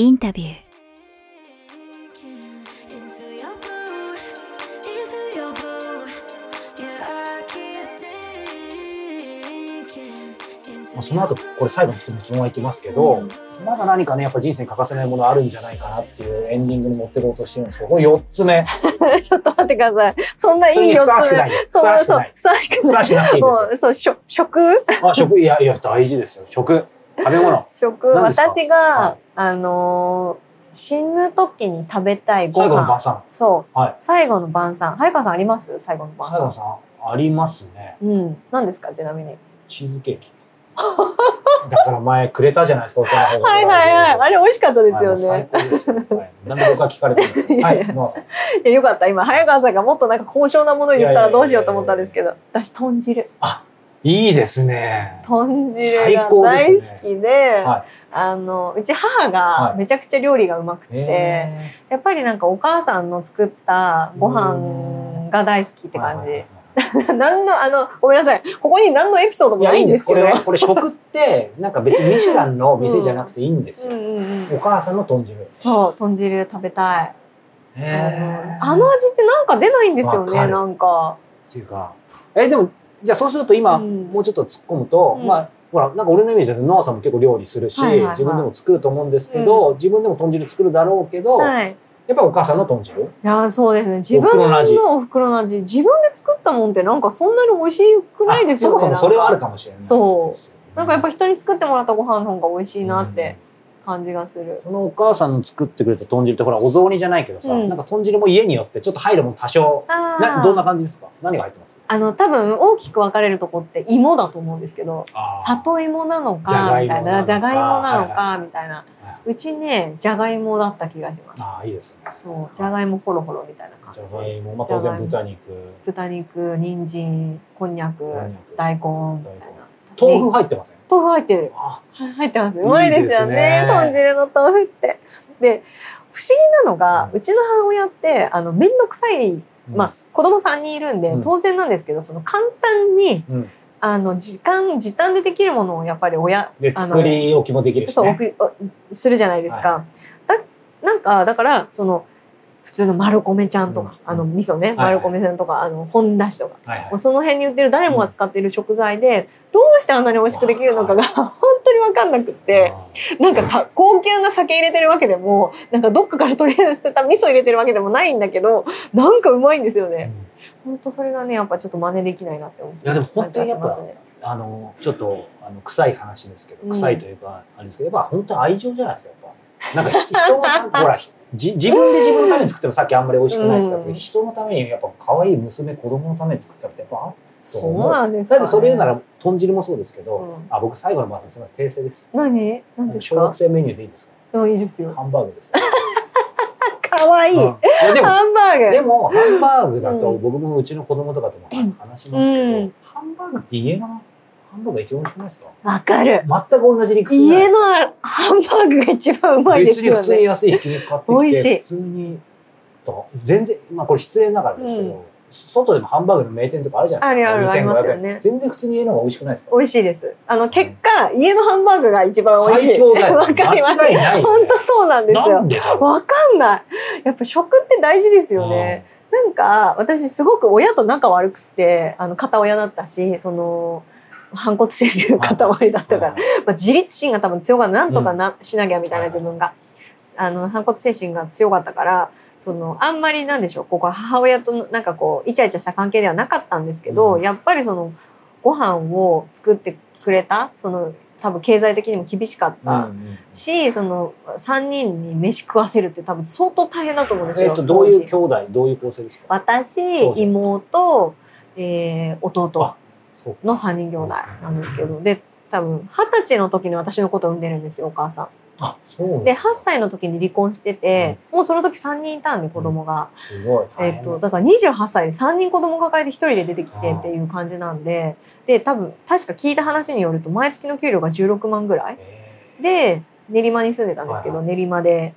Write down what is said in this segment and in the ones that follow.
インタビュー。その後これ最後の質問そのままいきますけど、まだ何かねやっぱ人生に欠かせないものあるんじゃないかなっていうエンディングに持っていこうとしてるんですけどこれ4つ目。ちょっと待ってください。そんないい四ふさわしつ目くないよ。ふそうそうさわしくない、ふさわしくふさない。わしくなくていいですよ。もう、そう、しょ食？あ食。いやいや大事ですよ。食食べ物食、私が、はいあのー死ぬ時に食べたいご最後の晩飯。餐そう。はい最後の晩餐。早川さんあります？最後の晩餐。最後さんありますねうん。何ですか？ちなみに。チーズケーキ だから前くれたじゃないですかはいはいはい。あれ美味しかったですよね。はいなんで僕は聞かれてる はいいやよかった。今、早川さんがもっとなんか高尚なものを言ったらどうしようと思ったんですけど。私、豚汁。いいですね豚汁が大ですね好きで、はあの、うち母がはいめちゃくちゃ料理がうまくて、えやっぱりなんかお母さんの作ったご飯が大好きって感じ。何の、あの、ごめんなさい。ここに何のエピソードもないいんですけど。これねこれ食ってなんか別にミシュランの店じゃなくていいんですよ。お母さんの豚汁そう、豚汁食べたい。へあのあの味ってなんか出ないんですよね、なんか。っていうかえでもじゃあそうすると今、うんもうちょっと突っ込むと、うんまあほらなんか俺のイメージだとノアさんも結構料理するし、自分でも作ると思うんですけど、自分でも豚汁作るだろうけど、はい。いやっぱりお母さんの豚汁や、そうですね。自分の味のお袋の味。自分で作ったもんってなんかそんなに美味しくないですよね。あそもそもそれはあるかも。もしれないそうなんかやっぱ人に作ってもらったご飯の方が美味しいなって感じがする。そのお母さんの作ってくれた豚汁ってほらお雑煮じゃないけどさ、うんなんか豚汁も家によってちょっと入るもん多少あなどんなあ。感じですか？何が入ってます？あの、多分大きく分かれるとこって芋だと思うんですけど、里芋なのじゃか、みたいな。じじゃゃがいもなのかみたいな。うちね、じゃがいもだった気がします。あーいいですねそう、じゃがいもホロホロみたいなじゃ感じ。がいも、まあ、当然豚肉豚肉、人参、こんにゃくこんにゃく、大根みたいな。豆腐入ってません？豆腐入ってる。あ入ってます。うまいですよね。豚汁の豆腐って。で、不思議なのが、ううちの母親って、あの、めんどくさい、まあ、子供3人いるんでうん、当然なんですけど、その簡単に、うん、あの、時間、時短でできるものをやっぱり親、であの作り置きもできるし、そう、するじゃないですか。だ、なんか、だから、その、普通の丸米ちゃんとか、うん。あの、味噌ね、はい丸米ちゃんとか、あの、本だしとか、はいその辺に売ってる誰もが使っている食材で、どうしてあんなに美味しくできるのかが本当にわかんなくって、なんかた高級な酒入れてるわけでも、なんかどっかから取り寄せた味噌入れてるわけでもないんだけど、なんかうまいんですよね。本当それがね、やっぱちょっと真似できないなって思って。いやでも本当にやっぱあのちょっとあの臭い話ですけどうん臭いというか、あれですけどやっぱ本当に愛情じゃないですかやっぱなんか人人のたほら自分で自分のために作ってもさっきあんまり美味しくないってうん。人のためにやっぱ可愛い娘子供のために作ったってやっぱあそうなんですか、ね。だってそれ言うなら豚汁もそうですけど、うん。あ僕最後の晩すみません訂正です。何？何ですか？小学生メニューでいいですか？でもいいですよ。ハンバーグです。かわい。い。うん。いやでもハンバーグ。でもハンバーグだとうん。僕もうちの子供とかとも話しますけど、うん。ハンバーグって家のハンバーグが一番美味しくないですか？わかる。全く同じ理屈家のハンバーグが一番うまいですよ別に普通にね。安いひき肉買ってきて普通にと。全然まあこれ失礼ながらですけど、うん。外でもハンバーグの名店とかあるじゃないですか。あるあるありますよね。2500円全然普通に家の方が美味しくないですか？美味しいです。あの、結果、家のハンバーグが一番美味しい。最強だよ。わかります。間違いないよね。本当そうなんですよ。わかんない。やっぱ食って大事ですよね。なんか、私すごく親と仲悪くて、あの、片親だったし、その、反骨精の片割りだったから、はい。まあ、自立心が多分強かった。なんとかな、しなきゃみたいな自分が。あの、反骨精神が強かったから、その、あんまりなんでしょう、ここは母親とのなんかこう、イチャイチャした関係ではなかったんですけど、うん。やっぱりその、ご飯を作ってくれた、その、多分経済的にも厳しかった。うんうんし、その、3人に飯食わせるって多分相当大変だと思うんですよ。えっとどういう兄弟どういう構成ですか？私、妹、えー、弟の3人兄弟なんですけど、で、多分、二十歳の時に私のことを産んでるんですよ、お母さん。で、8歳の時に離婚してて、もうその時3人いたんで、子供が。すごいえっと、だから28歳で3人子供抱えて1人で出てきてっていう感じなんで、で、多分、確か聞いた話によると、毎月の給料が16万ぐらいへで練馬に住んでたんですけど、はい。練馬で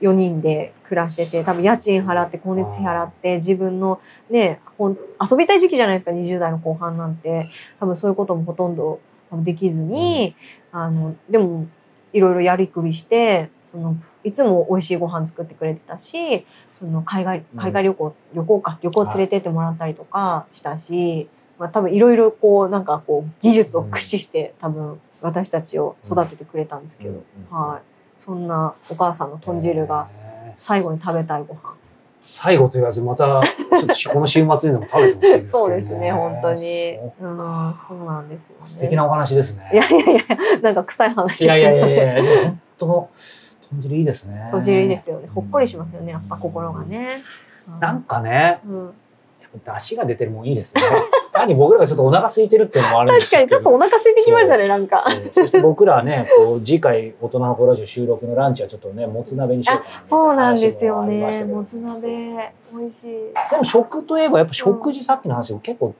4人で暮らしてて多分家賃払って光熱費払って自分のねほん遊びたい時期じゃないですか20代の後半なんて。多分そういうこともほとんどできずに、あのでもいろいろやりくりしてそのいつも美味しいご飯作ってくれてたしその海外海外旅行、旅行か旅行連れてってもらったりとかしたし、まあ、多分いろいろこうなんかこう技術を駆使して多分私たちを育ててくれたんですけど、はい、そんなお母さんの豚汁が最後に食べたいご飯。最後と言わずまたちょっとこの週末にでも食べてほしいですけどね。そうですね本当にそううんそうなんですよね。素敵なお話ですね。いやいやいやなんか臭い話いやいやいすいません。やいや、でも本当豚汁いいですね。閉じりですよね。ほっこりしますよね。やっぱ心がね。うんなんかね、うん、やっぱ出汁が出てるもんいいですね。単に僕らがちょっとお腹空いてるっていうのもあるんですけど。確かにちょっとお腹空いてきましたね。なんか。そして僕らはね、こう次回大人の子ラジオ収録のランチはちょっとね、もつ鍋にしようかなそうなんですよね。もつ鍋美味しい。でも食といえばやっぱ食事さっきの話を結構、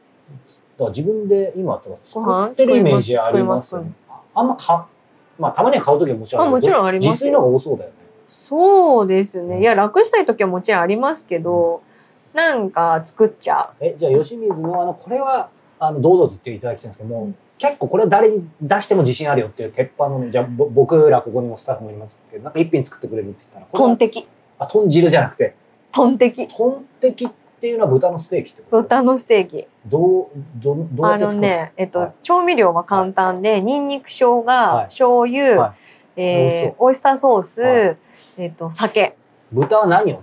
だから自分で今とか作ってるイメージありますよね。あんまか、まあたまには買うときはもちろんあもちろんありますよ自炊の方が多そうだよね。そうですね。いや楽したい時はもちろんありますけど、なんか作っちゃえ、じゃあ吉水のあの、これは、あの、堂々と言っていただきたいんですけども、うん。結構これ誰に出しても自信あるよっていう鉄板のね、じゃあぼ僕らここにもスタッフもいますけど、なんか一品作ってくれるって言ったら、トンテキ。あ、豚汁じゃなくて、トンテキ。トンテキっていうのは豚のステーキってこと？豚のステーキ。どう、どう、どうやあのって作るんですか？ね、えっと、はい調味料は簡単で、ニンニク、生姜、はい。醤油、はえーオイスターソース、はい。えっと、酒、豚は何を？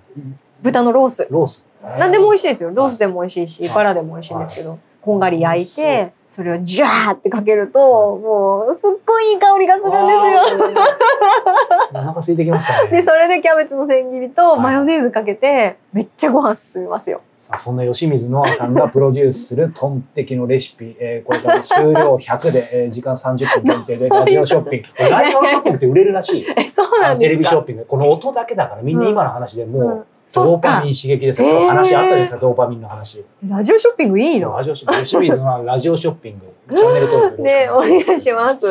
豚のロース。ロース。何でも美味しい。ですよ。ロースでも美味しいし、はいバラでも美味しいんですけど、こんがり焼いて、それをジャーってかけると、もう、すっごいいい香りがするんですよ。よ。お腹空いてきましたね。で、それでキャベツの千切りとはいマヨネーズかけて、めっちゃご飯進みますよ。さあそんな吉水のあさんがプロデュースするトンテキのレシピ、えーこれから終了 100で、えー時間30分限定でラジオショッピング。ラジオショッピングって売れるらしい。え、そうなんですか？ビショッピング。この音だけだからみんな今の話でもうんうドーパミン刺激ですよ。今日話あったじゃないですか、ドーパミンの話。ラジオショッピングいいの？ラジオショッピング。吉水のラジオショッピング。チャンネル登録よね、お願いします。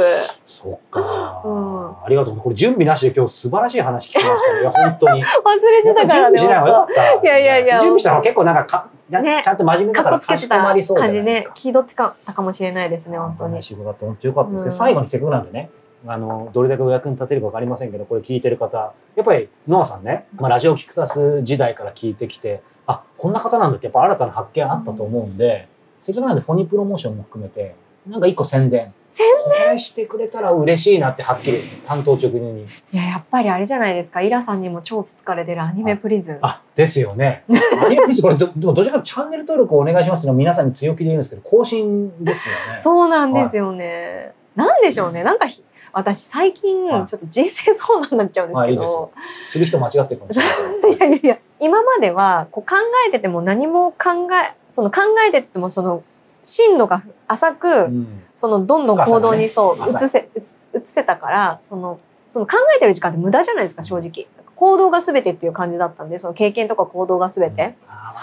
そっか、うんありがとう。これ準備なしで今日素晴らしい話聞きましたね。いや、本当に。忘れてたからね、準備しない方がよ本かった。いやいやいや準備したのは結構なんかか、なねちゃんと真面目当。だからかしてこまたりそうじゃ感じねないですか。、気取ってたかもしれないですね、本当に。仕事だと本当よかったですね。うん最後にせっかくなんでね、あの、どれだけお役に立てるかわかりませんけど、これ聞いてる方、やっぱり、ノアさんね、まあ、ラジオキクタス時代から聞いてきて、あ、こんな方なんだって、やっぱ新たな発見あったと思うんで、せっかくなんでフォニープロモーションも含めて、なんか一個宣伝。宣これしてくれたら嬉しいなって、はっきり、担当直入に。いや、やっぱりあれじゃないですか。イラさんにも超つつかれてるアニメプリズン。あ、ですよね。アニメですこれど、でもどちらかチャンネル登録をお願いしますってのは皆さんに強気で言うんですけど、更新ですよね。そうなんですよね。なんでしょうね。なんかひ、私最近はいちょっと人生相談になっちゃうんですけど、する人間違ってるかもしれないいや いやいや、今まではこう考えてても何も考え、その考えててもその深度が浅く。うんそのどんどん行動にそう、移せ、移移せたから、その、その考えてる時間って無駄じゃないですか、正直。行動が全てっていう感じだったんで、その経験とか行動が全て。あわ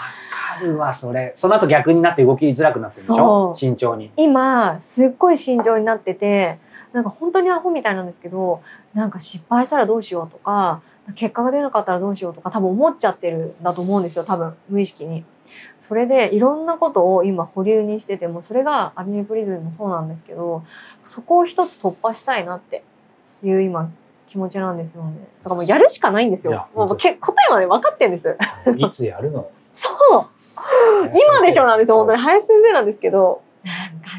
かるわ、それ。その後逆になって動きづらくなってるでしょ？慎重に。今、すっごい慎重になってて、なんか本当にアホみたいなんですけど、なんか失敗したらどうしようとか、結果が出なかったらどうしようとか多分思っちゃってるんだと思うんですよ、多分無意識に。それでいろんなことを今保留にしてても、それがアニメプリズンもそうなんですけど、そこを一つ突破したいなっていう今気持ちなんですよね。だからもうやるしかないんですよ。もうけ答えはね、分かってんです。いつやるの？そう今でしょなんですよ、本当に。に。林先生なんですけど。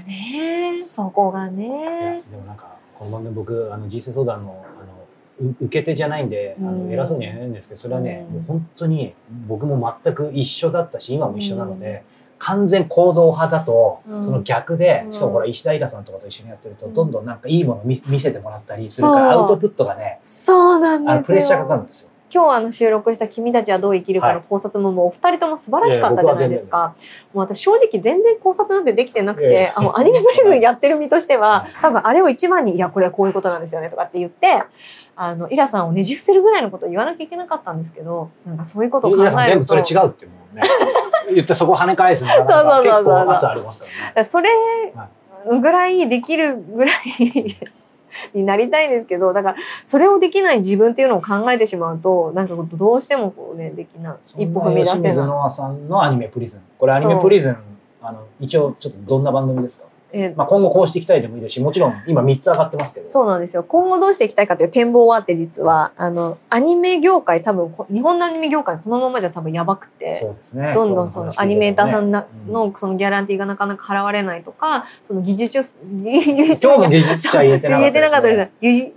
ね、そこがね。でもなんか、この番組僕、あの、人生相談の、あの、う受け手じゃないんで、あうん。の偉そうには言えないんですけど、それはね、うんもう本当に僕も全く一緒だったし、今も一緒なので、完全行動派だと、うん。その逆でう、ん。しかもほら、石田イラさんとかと一緒にやってると、うん。どんどんなんかいいもの見見せてもらったりするから、アウトプットがね、そうなんですよ。プレッシャーかかるんですよ。今日あの収録した「君たちはどう生きるか」の考察ももうお二人とも素晴らしかったじゃないですか。もう私正直全然考察なんてできてなくてあのアニメプリズンやってる身としては多分あれを一番に「いやこれはこういうことなんですよね」とかって言ってあのイラさんをねじ伏せるぐらいのことを言わなきゃいけなかったんですけどなんかそういうことを考えると。全部それ違うってもうね、言ってそこ跳ね返すのが結構圧ありますからね。それぐらいできるぐらい になりたいんですけどだからそれをできない自分っていうのを考えてしまうとなんかどうしてもこうねできない一歩踏み出せない。ノアさんのアニメプリズン。これアニメプリズン、あの、一応ちょっとどんな番組ですか？えー。まあ、今後こうしていきたいでもいいですしもちろん今3つ上がってますけど。そうなんですよ。今後どうしていきたいかという展望はあって実は、あの、アニメ業界多分こ、日本のアニメ業界このままじゃ多分やばくて、そうですね。どんどんそのアニメーターさんのそのギャランティーがなかなか払われないとか、その技術、技術超技術者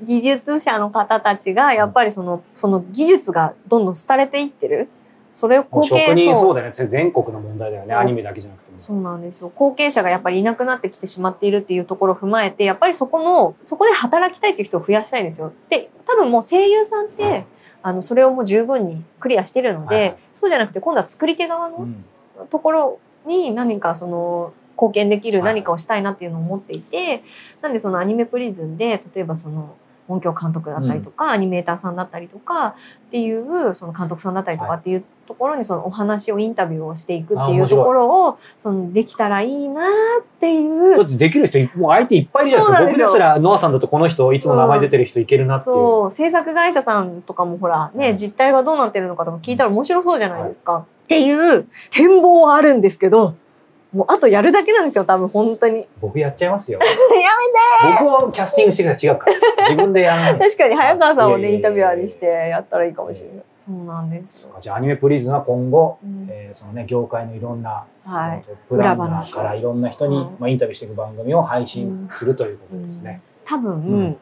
技術者の方たちが、やっぱりその、その技術がどんどん廃れていってる。それを後継職人そうそうだよね。全国の問題だよね。アニメだけじゃなくても。そうなんですよ。後継者がやっぱりいなくなってきてしまっているっていうところを踏まえて、やっぱりそこの、そこで働きたいっていう人を増やしたいんですよ。で、多分もう声優さんって、あの、それをもう十分にクリアしてるので、はいはい。そうじゃなくて今度は作り手側のうん。ところに何かその、貢献できるはい。何かをしたいなっていうのを思っていて、なんでそのアニメプリズンで、例えばその、音響監督だったりとか、アニメーターさんだったりとかっていうその監督さんだったりとかっていうところにそのお話をインタビューをしていくっていい。うところをそのできたらいいなっていう。だってできる人もう相手いっぱいいるじゃないですか。そうなんですよ。僕ですらノアさんだとこの人いつも名前出てる人いけるなっていう、そう制作会社さんとかもほらね、うん。実態がどうなってるのかとか聞いたら面白そうじゃないですか、っていう展望はあるんですけどもうあとやるだけなんですよ多分本当に。僕やっちゃいますよ。や僕をキャスティングしてから違うから。自分でやらない確かに早川さんをねインタビュアーにしてやったらいいかもしれない。そうなんです。じゃあアニメプリズンは今後、うん。えーそのね業界のいろんな、はい。プランナーからいろんな人に、うん。まあ、インタビューしていく番組を配信するということですね。多分、ん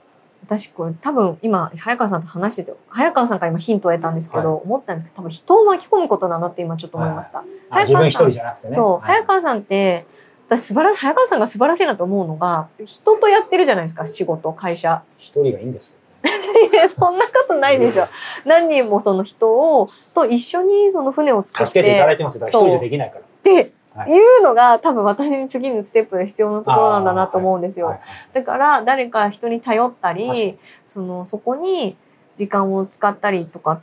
私これ多分今早川さんと話してて早川さんから今ヒントを得たんですけど、は思ったんですけど多分人を巻き込むことだなって今ちょっと思いました、あ自分一人じゃなくてね。そう、はい。早川さんって私素晴ら早川さんが素晴らしいなと思うのが人とやってるじゃないですか仕事会社。一人がいいんですけ いやそんなことないでしょ。何人もその人をと一緒にその船を作ど、って助けていただいてますよ。だから一人じゃできないから。ってはいいうのが多分私に次のステップで必要なところなんだなと思うんですよ。はいだから誰か人に頼ったりそのそこに時間を使ったりとか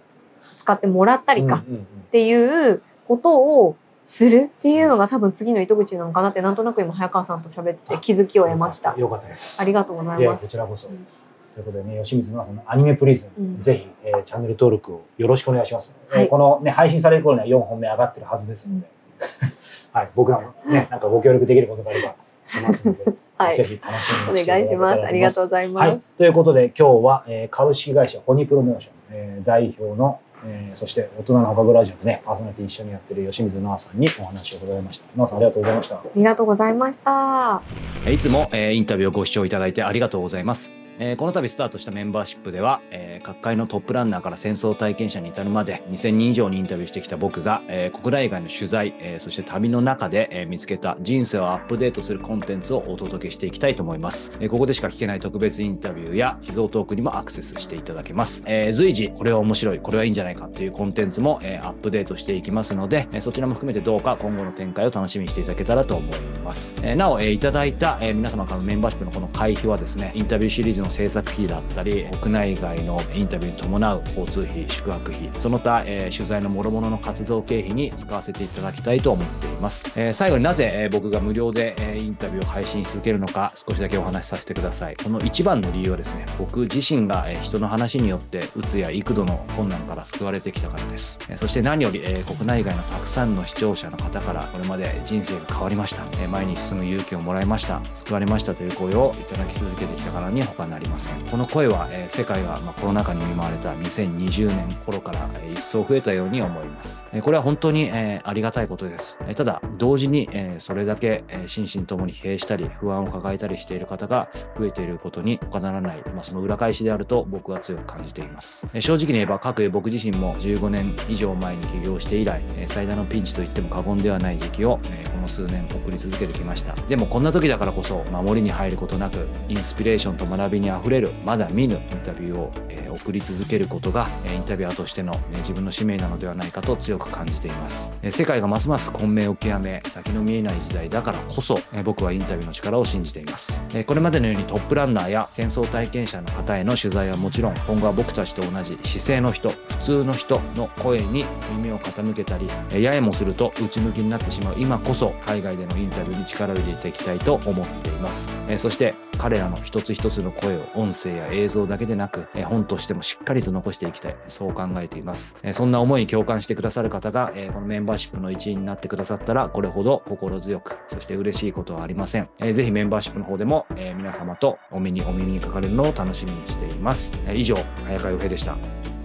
使ってもらったりかっうんうんうんていうことをするっていうのが多分次の糸口なのかなってなんとなく今早川さんと喋ってて気づきを得ました。よかったです。ありがとうございます。こちらこそ。うんということでね、吉水のさんのアニメプリズン、うんぜひ、えーチャンネル登録をよろしくお願いします。はいえーこのね、配信される頃には4本目上がってるはずですので、はい、僕らもね、なんかご協力できることがあればしますので、はいぜひ楽しみおにして願いします。ありがうとうございはいます。、ということで今日は、えー株式会社ホニプロモーション、えー代表の、えーそして大人の幅グラジオでねパーソナリティ一緒にやってる吉水奈々さんにお話を伺いました奈々さんありがとうございましたありがとうございました。いつも、えーインタビューをご視聴いただいてありがとうございます。えーこの度スタートしたメンバーシップでは、えー各界のトップランナーから戦争体験者に至るまで2000人以上にインタビューしてきた僕が、えー国内外の取材、えそして旅の中で、え見つけた人生をアップデートするコンテンツをお届けしていきたいと思います。えここでしか聞けない特別インタビューや秘蔵トークにもアクセスしていただけます。え随時これは面白い、これはいいんじゃないかっていうコンテンツも、えアップデートしていきますので、えそちらも含めてどうか今後の展開を楽しみにしていただけたらと思います。えなお、えいただいた、え皆様からのメンバーシップのこの会費はですね、インタビューシリーズの制作費だったり、国内外のインタビューに伴う交通費、宿泊費、その他、えー取材の諸々の活動経費に使わせていただきたいと思っています。えー最後になぜ、えー僕が無料で、えーインタビューを配信し続けるのか、少しだけお話しさせてください。この一番の理由はですね、僕自身が、えー人の話によって、うつや幾度の困難から救われてきたからです。えーそして何より、えー国内外のたくさんの視聴者の方から、これまで人生が変わりました。えー前に進む勇気をもらいました。救われましたという声をいただき続けてきたからに他なりません。この声は、え世界が、まあ、コロナ禍に見舞われた2020年頃から、え一層増えたように思います。えこれは本当に、えありがたいことです。えただ、同時に、えそれだけ、え心身ともに疲弊したり、不安を抱えたりしている方が増えていることに他ならない、まあ、その裏返しであると僕は強く感じています。え正直に言えば、各僕自身も15年以上前に起業して以来、え最大のピンチと言っても過言ではない時期を、えこの数年送り続けてきました。でもこんな時だからこそ、守りに入ることなく、インスピレーションと学びに溢れる、まだ見ぬインタビューを、えー送り続けることが、えーインタビュアーとしての、えー自分の使命なのではないかと強く感じています。えー世界がますます混迷を極め、先の見えない時代だからこそ、えー僕はインタビューの力を信じています。えーこれまでのようにトップランナーや戦争体験者の方への取材はもちろん、今後は僕たちと同じ姿勢の人、普通の人の声に耳を傾けたり、えーややもすると内向きになってしまう今こそ、海外でのインタビューに力を入れていきたいと思っています。えーそして、彼らの一つ一つの声声を音声や映像だけでなく、え本としてもしっかりと残していきたい。そう考えています。えそんな思いに共感してくださる方が、えこのメンバーシップの一員になってくださったら、これほど心強く、そして嬉しいことはありません。えーぜひメンバーシップの方でも、え皆様とお目にお耳にかかれるのを楽しみにしています。え以上、早川洋平でした。